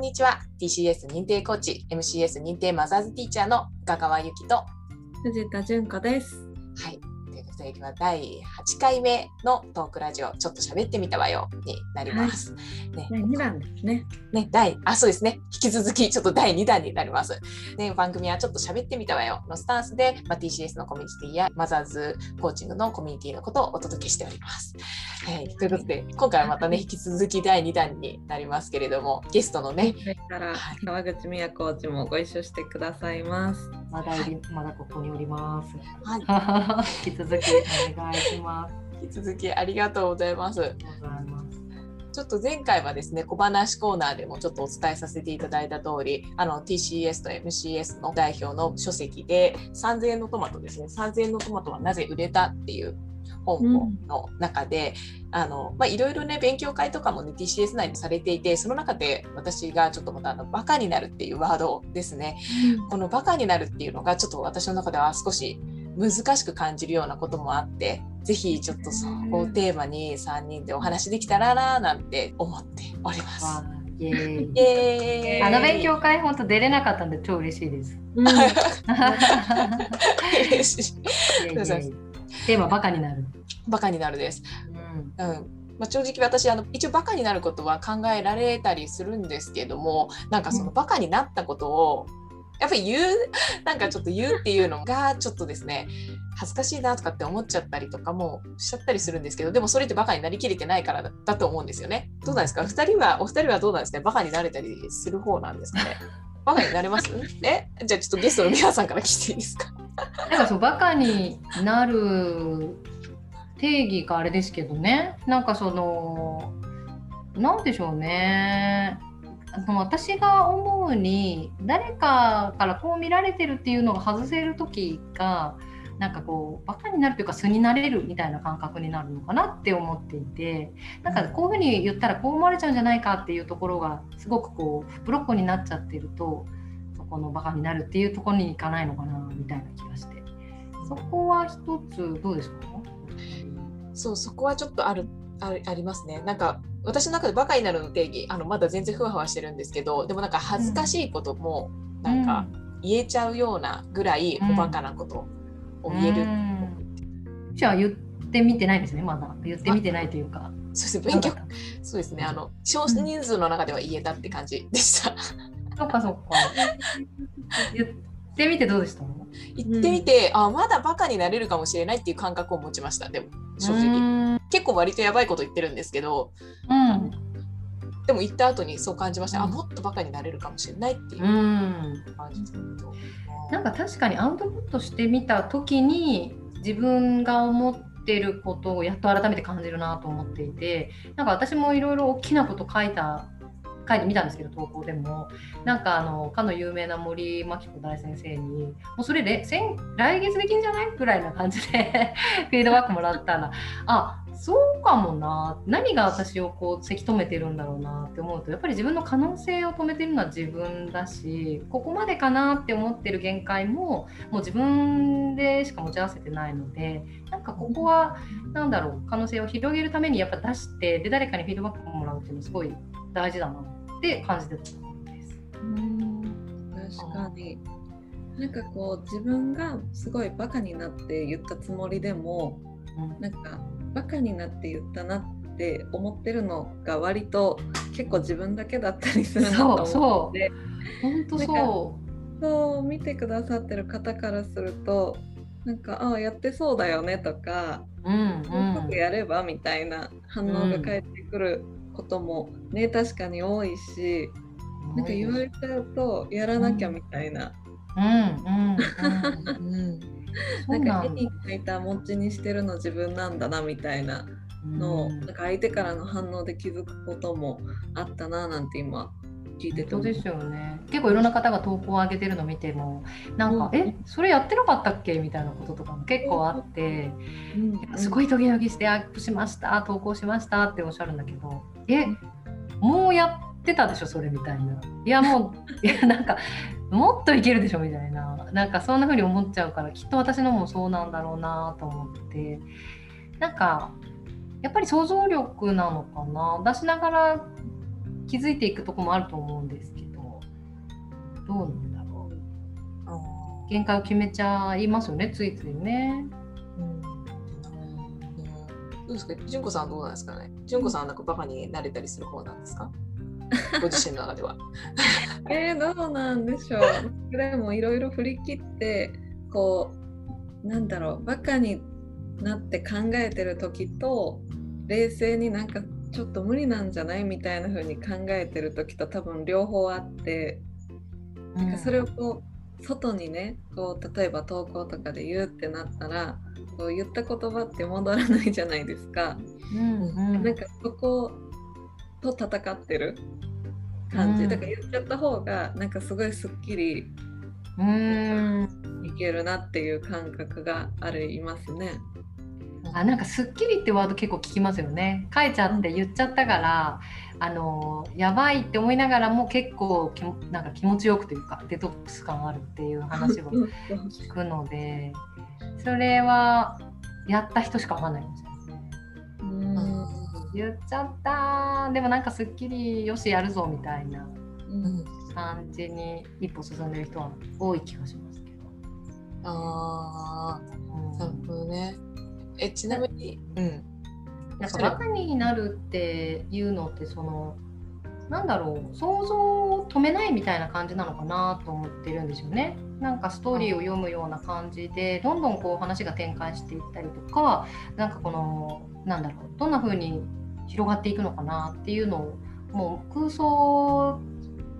こんにちは TCS 認定コーチ MCS 認定マザーズティーチャーの深川由紀と藤田純子です。はいということで今日は第8回目のトークラジオちょっと喋ってみたわよになります、ね第2弾ですね。ね、第、あ、そうですね。引き続き、ちょっと第2弾になります。で、番組はちょっと喋ってみたわよのスタンスで、まあ、TCS のコミュニティやマザーズコーチングのコミュニティのことをお届けしております。はい、ということで、今回はまたね、引き続き第2弾になりますけれども、ゲストのね、からはい川口美也コーチもご一緒してくださいます。まだおり、まだここにおります。はい、引き続きお願いします。引き続きありがとうございます。ちょっと前回はですね、小話コーナーでもちょっとお伝えさせていただいた通り、あの TCS と MCS の代表の書籍で、3000円のトマトですね、3000円のトマトはなぜ売れたっていう本の中で、あのまあいろいろね勉強会とかもね TCS 内でされていてその中で私がちょっとまたあのバカになるっていうワードですねこのバカになるっていうのがちょっと私の中では少し難しく感じるようなこともあってぜひちょっとそこをテーマに3人でお話できたらななんて思っております。イエーイイエーイあの勉強会本当出れなかったんで超 嬉しいです。うん嬉しいテーマバカになる。バカになるです。うんうんまあ、正直私あの一応バカになることは考えられたりするんですけどもなんかそのバカになったことをやっぱり言うなんかちょっと言うっていうのがちょっとですね恥ずかしいなとかって思っちゃったりとかもしちゃったりするんですけどでもそれってバカになりきれてないからだだと思うんですよね。どうなんですか？二人はお二人はどうなんですか？バカになれたりする方なんですかね？バカになれます？え？じゃあちょっとゲストの皆さんから聞いていいですか？なんかそうバカになる定義があれですけどね。なんかそのなんでしょうねあの私が思うに誰かからこう見られてるっていうのが外せる時がなんかこうバカになるというか素になれるみたいな感覚になるのかなって思っていてなんかこういうふうに言ったらこう思われちゃうんじゃないかっていうところがすごくこうブロックになっちゃってるとそこのバカになるっていうところにいかないのかなみたいな気がして。そこは一つどうですか？そうそこはちょっとあるあありますね。なんか私の中でバカになるの定義あのまだ全然ふわふわしてるんですけどでもなんか恥ずかしいこともなんか言えちゃうようなぐらいうん。おバカなことを言える、うん。じゃあ言ってみてないですねまだ。言ってみてないというか。そうです勉強。そうですねあの少人数の中では言えたって感じでしたた。そっかそっか。言ってみてどうでした？言ってみて、あまだバカになれるかもしれないっていう感覚を持ちましたでも正直。直結構割とやばいこと言ってるんですけど。うん。でも言った後にそう感じました、あもっとバカになれるかもしれないっていううん。感じですけど、なんか確かにアウトプットしてみた時に自分が思ってることをやっと改めて感じるなと思っていてなんか私もいろいろ大きなこと書いた書いてみたんですけど投稿でも。なんかあのかの有名な森真紀子大先生にもうそれで先来月できんじゃない？ぐらいな感じで フィードバックもらったらあそうかもな。何が私をこうせき止めてるんだろうなって思うとやっぱり自分の可能性を止めてるのは自分だしここまでかなって思ってる限界ももう自分でしか持ち合わせてないのでなんかここはなんだろう可能性を広げるためにやっぱ出してで誰かにフィードバックもらうっていうのすごい大事だなって感じてたところです。確かに。なんかこう自分がすごいバカになって言ったつもりでもうんなんかバカになって言ったなって思ってるのが割と結構自分だけだったりするなと思ってそう本当そそう見てくださってる方からするとなんかああやってそうだよねとかう。うんもうちょっとやればみたいな反応が返ってくることもね、確かに多いしうん、なんか言われちゃうとやらなきゃみたいな、なんか絵に描いた餅にしてるの自分なんだなみたいなのを、うん。なんか相手からの反応で気づくこともあったななんて今聞いてて思う。ですよね。結構いろんな方が投稿を上げてるの見てもなんか「うん。えそれやってなかったっけ?」みたいなこととかも結構あってうん。すごいトゲトゲしてアップしました投稿しましたっておっしゃるんだけど「えもうやってたでしょそれ」みたいな「いやもう いやなんかもっといけるでしょ」みたいな。なんかそんな風に思っちゃうからきっと私のもそうなんだろうなと思って。なんかやっぱり想像力なのかな。出しながら気づいていくとこもあると思うんですけど。どうなんだろう。限界を決めちゃいますよねついついね。うんどうですか？純子さんどうなんですかね？純子さんはなんかバカになれたりする方なんですか？ご自身の中では。えー、どうなんでしょう。でもいろいろ振り切ってこうなんだろうバカになって考えてる時と冷静になんかちょっと無理なんじゃないみたいな風に考えてる時と多分両方あって、なんかそれをこう外にねこう例えば投稿とかで言うってなったらこう言った言葉って戻らないじゃないですか。うんうん。なんかそこと戦ってる感じ、うん。だから言っちゃった方がなんかすごいすっきりうん。いけるなっていう感覚がありますね。あなんか「すっきり」ってワード結構聞きますよね。書いちゃって言っちゃったから、あのやばいって思いながらも結構きもなんか気持ちよくというかデトックス感あるっていう話を 聞くのでそれはやった人しかわかんないかもしれないですね。うん言っちゃったでもなんかすっきりよしやるぞみたいなうん感じに一歩進んでる人は多い気がしますけど。あうんあ、なるほどね。え、ちなみに、うん。なんかバカになるっていうのってそのなんだろう想像を止めないみたいな感じなのかなと思ってるんですよね。なんかストーリーを読むような感じでどんどんこう話が展開していったりとかなんかこのなんだろうどんな風に広がっていくのかなっていうのをもう空想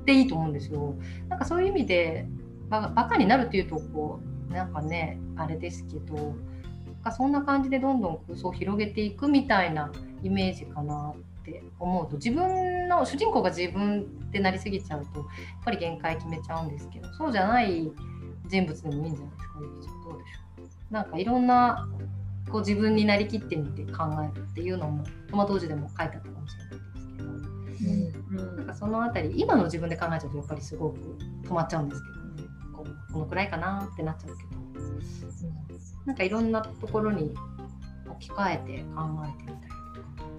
でいいと思うんですよ。なんかそういう意味でバカになるっていうとこうなんかねあれですけどなんかそんな感じでどんどん空想を広げていくみたいなイメージかなって思うと自分の主人公が自分ってなりすぎちゃうとやっぱり限界決めちゃうんですけどそうじゃない人物でもいいんじゃないですかゆきちゃん。どうでしょう。なんかいろんなこう自分になりきってみて考えるっていうのもトマト王子でも書いてあったかもしれないですけど。うん。なんかそのあたり今の自分で考えちゃうとやっぱりすごく止まっちゃうんですけどねこうこのくらいかなってなっちゃうけど。なんかいろんなところに置き換えて考えて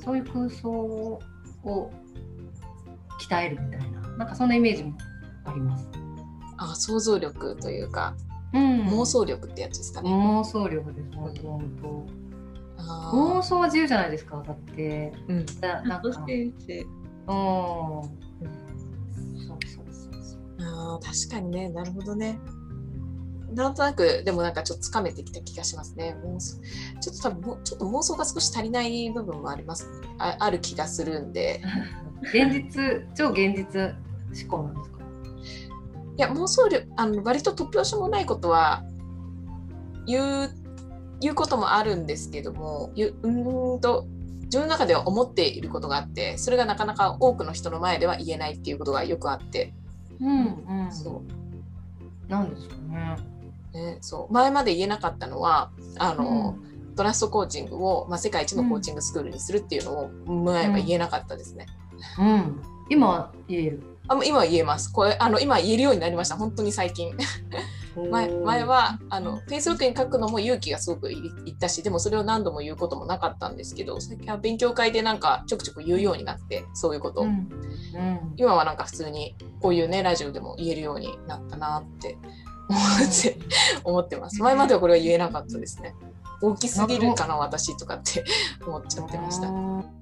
そういう空想を鍛えるみたいななんかそんなイメージもあります。あ、想像力というか、うん妄想力ってやつですかね。妄想力です本当本当あ妄想は自由じゃないですかだってーうん。だなんかうんそしてしそうそうそうそうあー確かにね、なるほどね。なんとなく、でもなんかちょっとつかめてきた気がしますね。妄想ちょっと多分もう、ちょっと妄想が少し足りない部分もあります。あある気がするんで。現実超現実思考なんですか？いや、妄想力、あの割と突拍子もないことは言う、言うこともあるんですけども、ゆうーんと、自分の中では思っていることがあって、それがなかなか多くの人の前では言えないっていうことがよくあって、うんうんそなんですかねう。ね、そう。前まで言えなかったのはあの、トラストコーチングを、まあ、世界一のコーチングスクールにするっていうのを前は言えなかったですね。うん。今言える。あ今は言えます。これあの今言えるようになりました。本当に最近。前前はあの Facebook に書くのも勇気がすごくいいったしでもそれを何度も言うこともなかったんですけど最近は勉強会でなんかちょくちょく言うようになってそういうこと。を、うん。うん。今はなんか普通にこういうねラジオでも言えるようになったなって思 って思ってます。前まではこれは言えなかったですね。大きすぎるかな私とかって 思っちゃってました、こ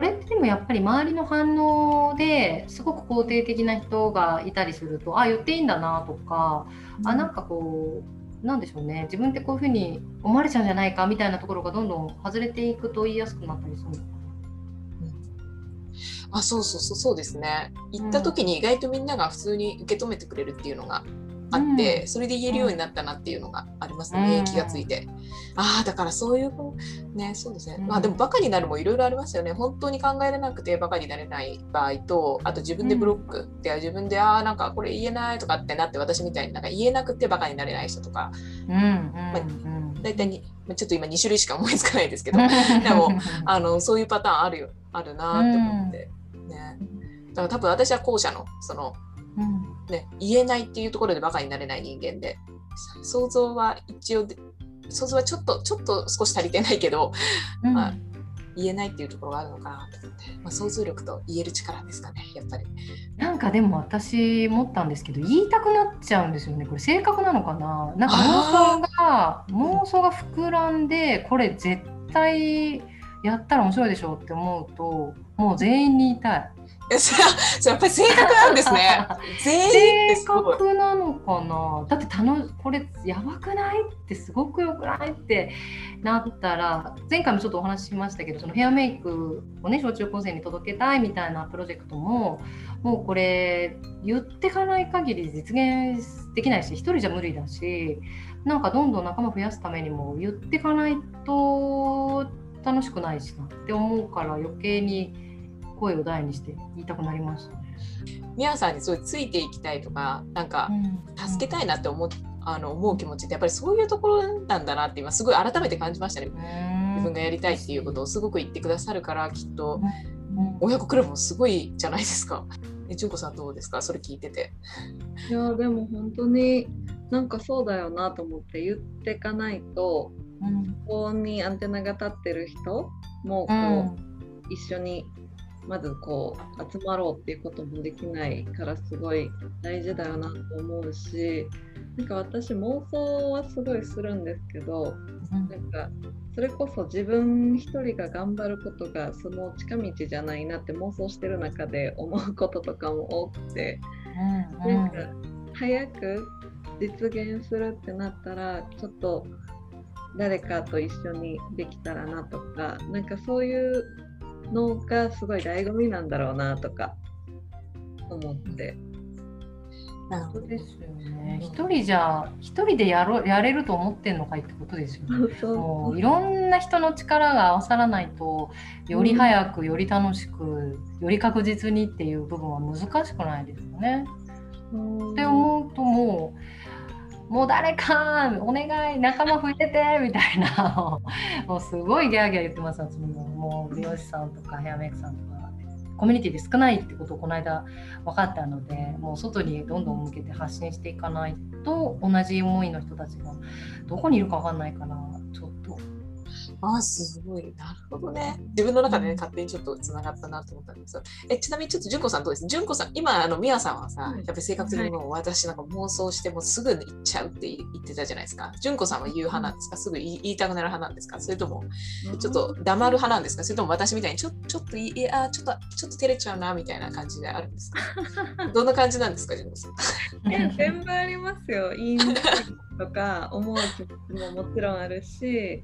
れってでもやっぱり周りの反応ですごく肯定的な人がいたりするとあ言っていいんだなとか、あなんかこうなんでしょうね。自分ってこういうふうに思われちゃうんじゃないかみたいなところがどんどん外れていくと言いやすくなったりするのかあそうそうそうそうですね。行った時に意外とみんなが普通に受け止めてくれるっていうのがあって、うん。それで言えるようになったなっていうのがありますうん。ね、気がついて。ああだからそういうねそうですね、うん。まあでもバカになるもいろいろありますよね。本当に考えれなくてバカになれない場合とあと自分でブロックで、自分でああなんかこれ言えないとかってなって私みたいになんか言えなくてバカになれない人とか。な。うんうんうん。大体にちょっと今2種類しか思いつかないですけど。でもあのそういうパターンあるよあるなって思って、ね。だから多分私は後者のそのうん。ね、言えないっていうところでバカになれない人間で想像は一応で想像はちょっとちょっと少し足りてないけど、うん。まあ言えないっていうところがあるのかなと思って、まあ、想像力と言える力ですかねやっぱり。なんかでも私思ったんですけど言いたくなっちゃうんですよね。これ性格なのかな？なんか妄想が妄想が膨らんでこれ絶対やったら面白いでしょうって思うともう全員に言いたい。やっぱり性格なんですね。全員性格なのかな？だって楽これやばくない？ってすごくよくない？ってなったら前回もちょっとお話ししましたけどそのヘアメイクをね小中高生に届けたいみたいなプロジェクトももうこれ言ってかない限り実現できないし一人じゃ無理だしなんかどんどん仲間増やすためにも言ってかないと楽しくないしなって思うから余計に声を大にして言いたくなりましたね。みやさんにすごいついていきたいとかなんか助けたいなって思,、あの思う気持ちってやっぱりそういうところなんだなって今すごい改めて感じましたね。自分がやりたいっていうことをすごく言ってくださるからきっと親子クラブもすごいじゃないですか。え純子さんどうですか？それ聞いてて。いやでも本当になんかそうだよなと思って言ってかないと、うん、ここにアンテナが立ってる人もこう、うん、一緒にまずこう集まろうっていうこともできないからすごい大事だよなと思うしなんか私妄想はすごいするんですけど、なんかそれこそ自分一人が頑張ることがその近道じゃないなって妄想してる中で思うこととかも多くて、なんか早く実現するってなったらちょっと誰かと一緒にできたらなとかなんかそういうのがすごい醍醐味なんだろうなとか思って。なるほどですよね。一人じゃ一人でやろやれると思ってんのかいってことですよね。もういろんな人の力が合わさらないとより早く、より楽しくより確実にっていう部分は難しくないですよね。って思うともうもう誰かお願い仲間増えてみたいな。もうすごいギャーギャー言ってますもう美容師さんとかヘアメイクさんとかコミュニティで少ないってことをこの間分かったのでもう外にどんどん向けて発信していかないと同じ思いの人たちがどこにいるか分かんないからちょあすごい。なるほどね。自分の中でね、勝手にちょっとつながったなと思ったんですよ。え、ちなみにちょっと純子さんどうです？純子さん、今、あの、みやさんはさ、やっぱり生活的にも私なんか妄想してもすぐ行っちゃうって言ってたじゃないですか。純子さんは言う派なんですか？すぐ言いたくなる派なんですか？それとも、ちょっと黙る派なんですか？それとも私みたいにちょちょっといや、ちょっと、ちょっと照れちゃうなみたいな感じであるんですか？どんな感じなんですか？純子さん。え、全部ありますよ。いいとか思う気持ちももちろんあるし、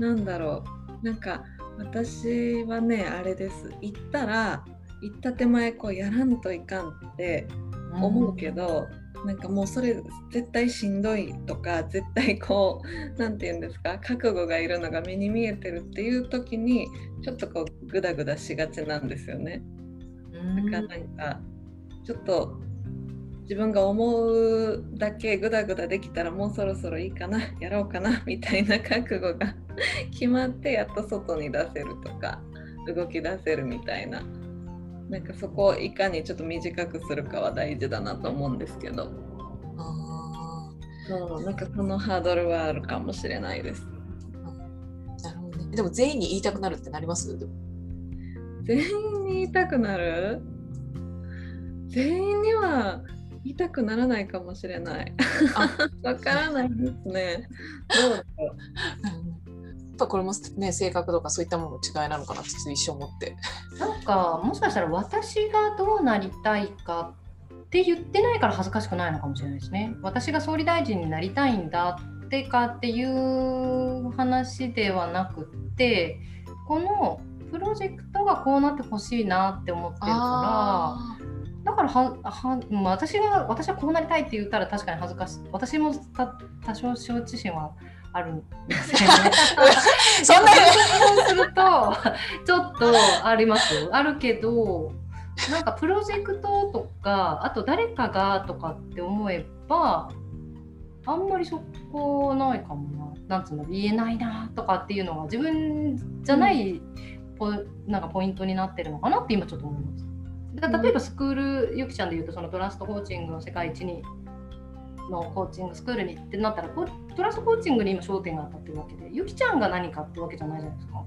なんだろう。なんか私はねあれです。行ったら行った手前こうやらんといかんって思うけど、うん、なんかもうそれ絶対しんどいとか絶対こう何て言うんですか覚悟がいるのが目に見えてるっていう時にちょっとこうグダグダしがちなんですよね。だからなんかちょっと自分が思うだけグダグダできたらもうそろそろいいかなやろうかなみたいな覚悟が 決まってやっと外に出せるとか動き出せるみたいななんかそこをいかにちょっと短くするかは大事だなと思うんですけどそうなんかそのハードルはあるかもしれないです。なるほどね、でも全員に言いたくなるってなります？全員に言いたくなる？全員には言いたくならないかもしれない。わからないですね。どうだろう。ぱこれもね性格とかそういったものの違いなのかなって一生思って。なんかもしかしたら私がどうなりたいかって言ってないから恥ずかしくないのかもしれないですね。私が総理大臣になりたいんだってかっていう話ではなくってこのプロジェクトがこうなってほしいなって思ってるから。だからはは、まあ、私が私はこうなりたいって言ったら確かに恥ずかしい私も多少承知心はあるんですけど、ね、そんなそうするとちょっとあります。あるけどなんかプロジェクトとかあと誰かがとかって思えばあんまりそこないかもな。なんつうの言えないなとかっていうのが自分じゃないポ,、なんかポイントになってるのかなって今ちょっと思います。例えばスクールゆきちゃんでいうとそのトラストコーチングの世界一にのコーチングスクールにってなったらトラストコーチングに今焦点が当たってるわけでゆきちゃんが何かってわけじゃないじゃないですか。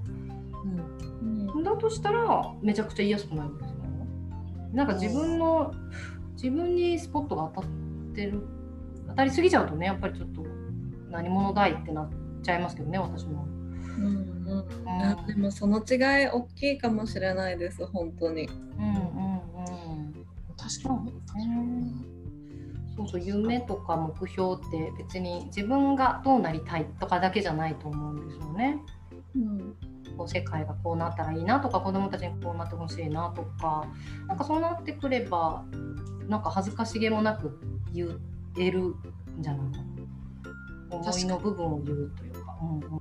うんだとしたらめちゃくちゃ言いやすくなるんですかなんか自分の自分にスポットが当たってる当たりすぎちゃうとねやっぱりちょっと何者だいってなっちゃいますけどね私も。うんうんいやでもその違い大きいかもしれないです本当に。うんうんうん。確かに。そうそう夢とか目標って別に自分がどうなりたいとかだけじゃないと思うんですよね。うんこう世界がこうなったらいいなとか子どもたちにこうなってほしいなとかなんかそうなってくればなんか恥ずかしげもなく言えるんじゃないかな思いの部分を言うというか。うんうん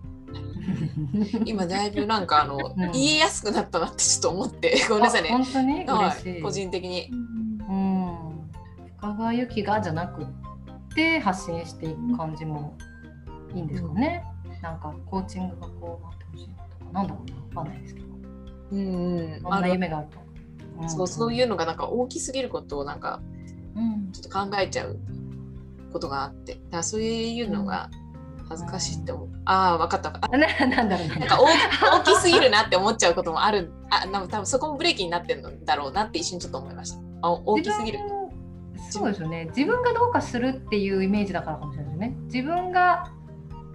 今だいぶなんかあの、ん言いやすくなったなってちょっと思ってごめんなさいね。あ本当に？はい。個人的に。うん。深川由紀がじゃなくって発信していく感じもいいんですかね。なんかコーチングがこうなってほしいとかなんだろうなわかんないですけど。うんうん。な夢があると。あのそうそういうのがなんか大きすぎることをなんかうん。ちょっと考えちゃうことがあって、だそういうのが恥ずかしいって思う。ああ分かった分かった。な なんだろうね。なんか大大きすぎるなって思っちゃうこともある。あ、なんか多分そこもブレーキになってるんだろうなって一瞬ちょっと思いました。あ大きすぎる。そうですよね。自分がどうかするっていうイメージだからかもしれないですね。自分が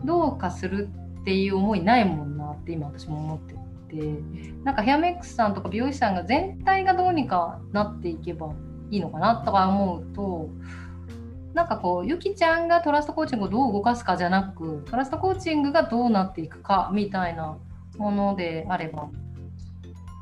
どうかするっていう思いないもんなって今私も思ってて。なんかヘアメックさんとか美容師さんが全体がどうにかなっていけばいいのかなとか思うとなんかこうゆきちゃんがトラストコーチングをどう動かすかじゃなくトラストコーチングがどうなっていくかみたいなものであれば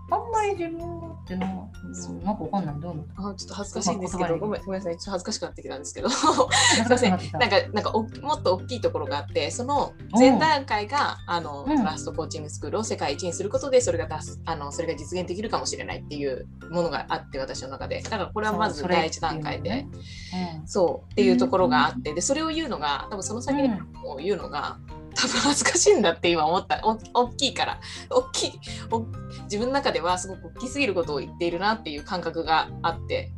あんまり自分がってなう。んなんかわかんない。どうなのあちょっと恥ずかしいんですけど、ごめんごめんなさい、ちょっと恥ずかしくなってきたんですけど、す恥ずかしくなんかなんかおもっと大きいところがあって、その前段階があの、うん。トラストコーチングスクールを世界一にすることで、それが達すあのそれが実現できるかもしれないっていうものがあって、私の中で、だからこれはまず第一段階で、っていうのね。そうっていうところがあって、でそれを言うのが、多分その先にを言うのが、恥ずかしいんだって今思った。お大きいから。大きい。お自分の中ではすごく大きすぎることを言っているなっていう感覚があって。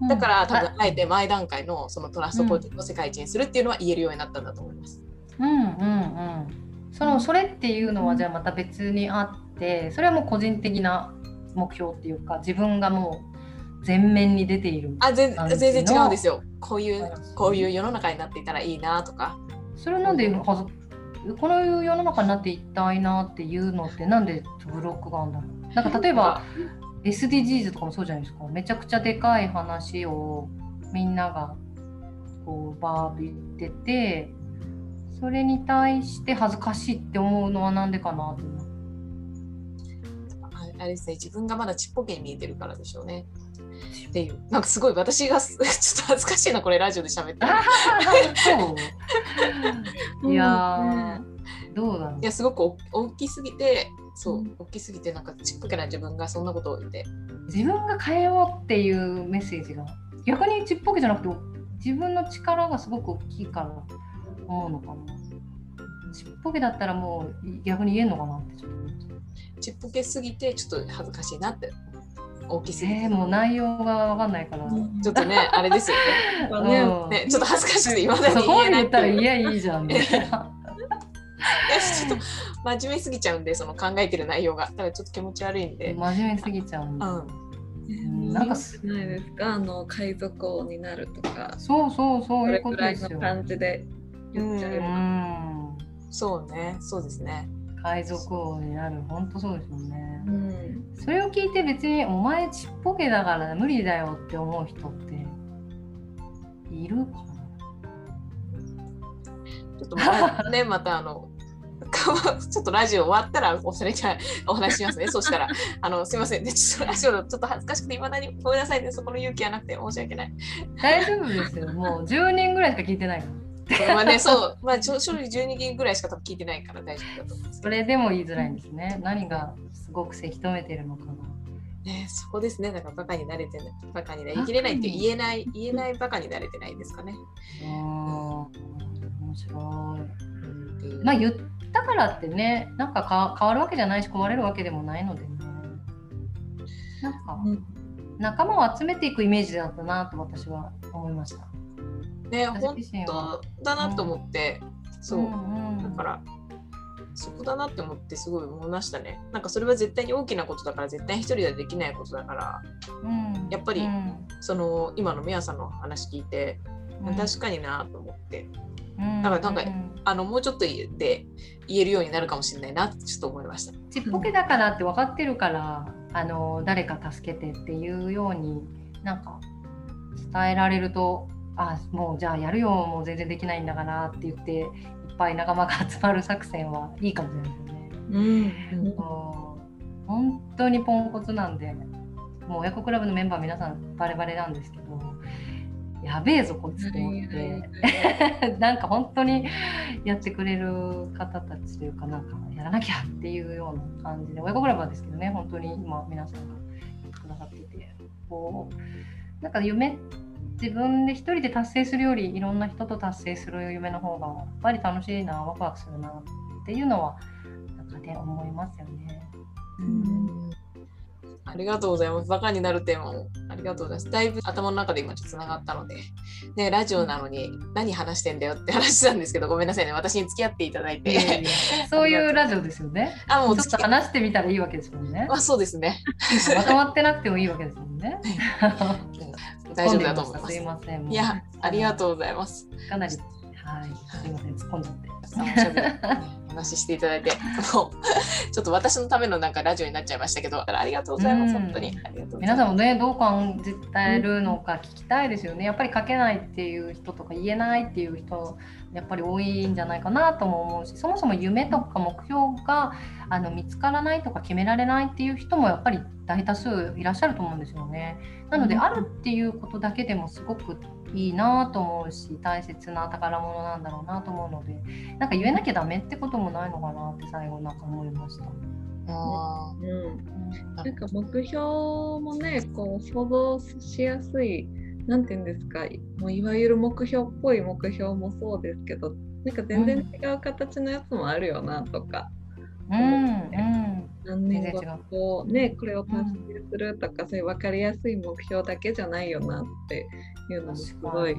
うん。だから多分ああえて前段階のそのトラストコーチングを世界一にするっていうのは言えるようになったんだと思います。うんうんうんそのそれっていうのはじゃあまた別にあってそれはもう個人的な目標っていうか自分がもう前面に出ているあ全然違うんですよ。こういうこういう世の中になっていたらいいなとか。それなんではずこの世の中になっていきたいなっていうのってなんでブロックがあるんだろう。なんか例えば SDGs とかもそうじゃないですか。めちゃくちゃでかい話をみんながこうバービっててそれに対して恥ずかしいって思うのはなんでかなって思う。ああれですね。自分がまだちっぽけに見えてるからでしょうね。っていう。なんかすごい私が ちょっと恥ずかしいなこれラジオで喋って いやーどうだいやすごくお大きすぎてそう、うん。大きすぎてなんかちっぽけな自分がそんなことを言って。自分が変えようっていうメッセージが。逆にちっぽけじゃなくて自分の力がすごく大きいから思うのかな。ちっぽけだったらもう逆に言えんのかなってちょっと思っちゃう。ちっぽけすぎてちょっと恥ずかしいなって大きすぎて、えー、もう内容が分かんないから、うん。ちょっとねあれですよね。ね うん。ねちょっと恥ずかしくて言わないそで言えないったらい言えばいいじゃんみたいな。ちょっと真面目すぎちゃうんでその考えてる内容が。だからちょっと気持ち悪いんで、真面目すぎちゃうんだ。うん、んなんかすないですか？あの海賊王になるとか。そうそうそういうこれくらいことですよ。の感じで言っちゃえうば。ん。そうねそうですね海賊王になる本当そうですよねう。んそれを聞いて別にお前ちっぽけだから無理だよって思う人っているかな？ちょっとまたね またあの ちょっとラジオ終わったらおそれじゃお話ししますね。そしたら、あのすみませんね、ちょっとラジオちょっと恥ずかしくて、いまだにごめんなさいね、そこの勇気はなくて申し訳ない。大丈夫ですよ。もう10人ぐらいしか聞いてないから。まあね、そう、まあ正直12人ぐらいしか多分聞いてないから大丈夫だと思うんです。それでも言いづらいんですね。何がすごくせき止めてるのかな。ね、そこですね、だからバカになれてない、バカになりきれないって言えない、言えないバカになれてないですかね。うーん。面白い。まあ言ったからってね、なんかか変わるわけじゃないし壊れるわけでもないのでね。なんかうん仲間を集めていくイメージだったなと私は思いました。ね、私本当だなと思って、そう、んん。だから、そこだなって思ってすごい思いましたね。なんかそれは絶対に大きなことだから絶対に一人ではできないことだからうん。やっぱりうん。その今のメアさんの話聞いて、うん。確かになと思って。うん。だからなんかうんあのもうちょっとで言えるようになるかもしれないなってちょっと思いました。ちっぽけだからって分かってるからあの誰か助けてっていうようになんか伝えられるとあもうじゃあやるよもう全然できないんだからって言っていっぱい仲間が集まる作戦はいいかもしれないですよね。うん。本当にポンコツなんでもう親子クラブのメンバー皆さんバレバレなんですけどやべえぞこいつと思って。なんか本当にやってくれる方たちというかなんかやらなきゃっていうような感じで親子クラブはですけどね本当に今皆さんがくださっていて。こうなんか夢自分で一人で達成するよりいろんな人と達成する夢の方がやっぱり楽しいなワクワクするなっていうのはなんかね思いますよね。うんありがとうございます。バカになるテーマもありがとうございます。だいぶ頭の中で今つながったので、ね、ラジオなのに何話してんだよって話したんですけど、ごめんなさいね。私に付き合っていただいて。そういうラジオですよね。あ、もうちょっと話してみたらいいわけですもんね。まあそうですね。まとまってなくてもいいわけですもんね。大丈夫だと思います。すいません。いや、ありがとうございます。かなり、はい、すいません、突っ込んじゃって。おしゃべりねお話ししていただいて、もうちょっと私のためのなんかラジオになっちゃいましたけど、ありがとうございます。うん本当に。ありがとうございます。皆さんもね、どう感じてるのか聞きたいですよね。やっぱり書けないっていう人とか言えないっていう人、やっぱり多いんじゃないかなとも思うし、そもそも夢とか目標があの見つからないとか決められないっていう人もやっぱり大多数いらっしゃると思うんですよね。なので、うんあるっていうことだけでもすごくいいなと思うし、大切な宝物なんだろうなと思うので、なんか言えなきゃダメってこともないのかなって最後なんか思いました。あうん。ーなんか目標もねこう想像しやすいなんて言うんですかもういわゆる目標っぽい目標もそうですけどなんか全然違う形のやつもあるよなとか、うん、うん、何年後ねこれを達成するとか、そういう分かりやすい目標だけじゃないよなっていうのもすごい。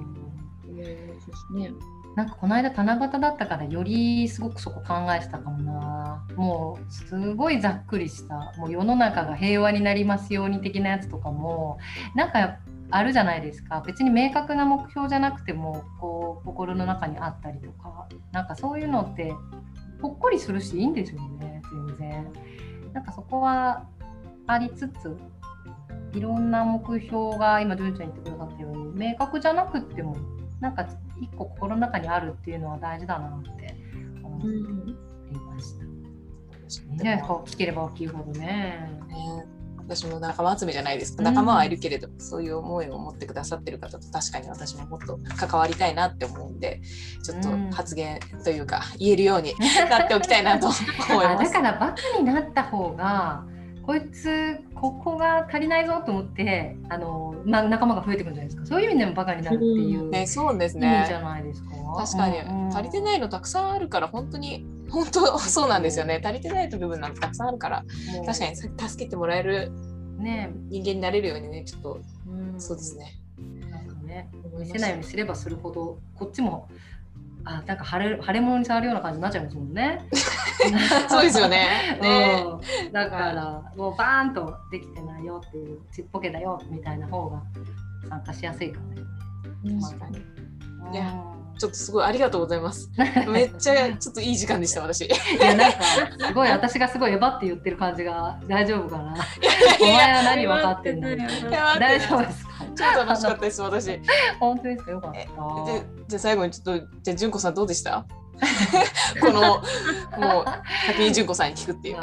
思いますしね。なんかこの間七夕だったからよりすごくそこ考えてたかもな。もうすごいざっくりしたもう世の中が平和になりますように的なやつとかもなんかあるじゃないですか。別に明確な目標じゃなくてもこう心の中にあったりとかなんかそういうのってほっこりするしいいんですよね。全然なんかそこはありつついろんな目標が今ジュンちゃん言ってくださったように明確じゃなくってもなんか一個心の中にあるっていうのは大事だなって思っていました。いいじゃないですか大きければ大きいほどね。ね私も仲間集めじゃないです。かうん。仲間はいるけれど、そういう思いを持ってくださってる方と確かに私ももっと関わりたいなって思うんでちょっとうん。発言というか言えるようになっておきたいなと 思いあます。だからバカになった方がこいつここが足りないぞと思ってあの、まあ、仲間が増えてくるんじゃないですか。そういう意味でもバカになるっていうそうです味じゃね。ないですか？確かに、うんうん。足りてないのたくさんあるから本当に本当 そう。なんですよね。足りてない部分なんてたくさんあるから。確かに助けてもらえるね、人間になれるようにねちょっと。うん。そうですね。なんかね見せないようにすればするほどこっちもあなんか腫れ腫れ物に触るような感じになっちゃいますもんね。そうですよね。ね うん、だからもうバーンとできてないよっていうちっぽけだよみたいな方が参加しやすいかもね。確かに。いやうんちょっとすごいありがとうございます。めっちゃちょっといい時間でした私。いやなんかすごい私がすごいえばって言ってる感じが大丈夫かな？お前は何分かってんの？いや待って大丈夫ですか？超楽しかったです私。で 本当ですかよかった。じゃあ最後にちょっとじゃあ純子さんどうでした？このもう先に純子さんに聞くっていう。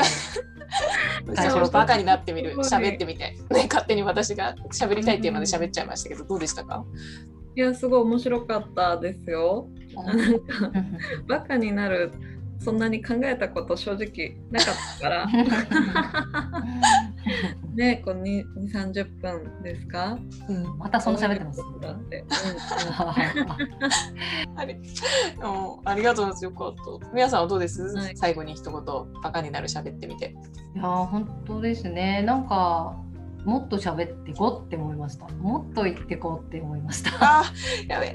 バカになってみる喋ってみて、ね、勝手に私が喋りたいテーマで喋っちゃいましたけどどうでしたか？いやすごい面白かったですよ。なんかバカになるそんなに考えたこと正直なかったから ねこう2 30分ですか？うん、またそんな喋ってます。だって、あれうん ありがとうございますよかった。皆さんはどうです？はい最後に一言バカになる喋ってみて。いやー本当ですねなんかもっと喋ってこうって思いました。もっと言ってこうって思いました。あーやべえ。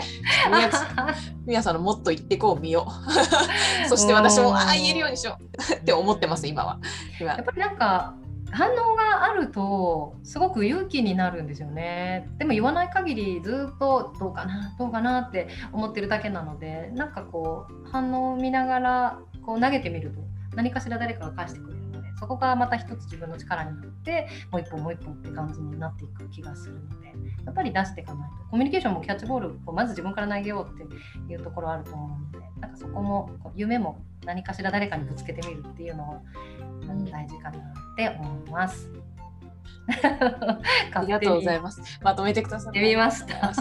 宮さん宮さんのもっと言ってこう見よう。そして私もああ言えるようにしよう。って思ってます今は。今。やっぱりなんか反応があるとすごく勇気になるんですよね。でも言わない限りずっとどうかなどうかなって思ってるだけなのでなんかこう反応を見ながらこう投げてみると何かしら誰かが返してくれるそこがまた一つ自分の力になってもう一歩もう一歩って感じになっていく気がするのでやっぱり出していかないとコミュニケーションもキャッチボールをまず自分から投げようっていうところあると思うのでなんかそこもこう夢も何かしら誰かにぶつけてみるっていうのは大事かなって思います。ありがとうございまますまとめてくださってみました。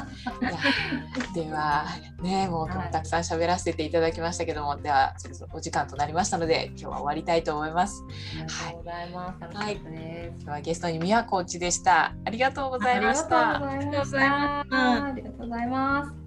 ではねもうはいたくさん喋らせていただきましたけども、ではそろそろお時間となりましたので今日は終わりたいと思いますありがとうございます。楽しかったです。今日はゲストに宮コーチでしたありがとうございましたありがとうございました。ありがとうございましたありがとうございます。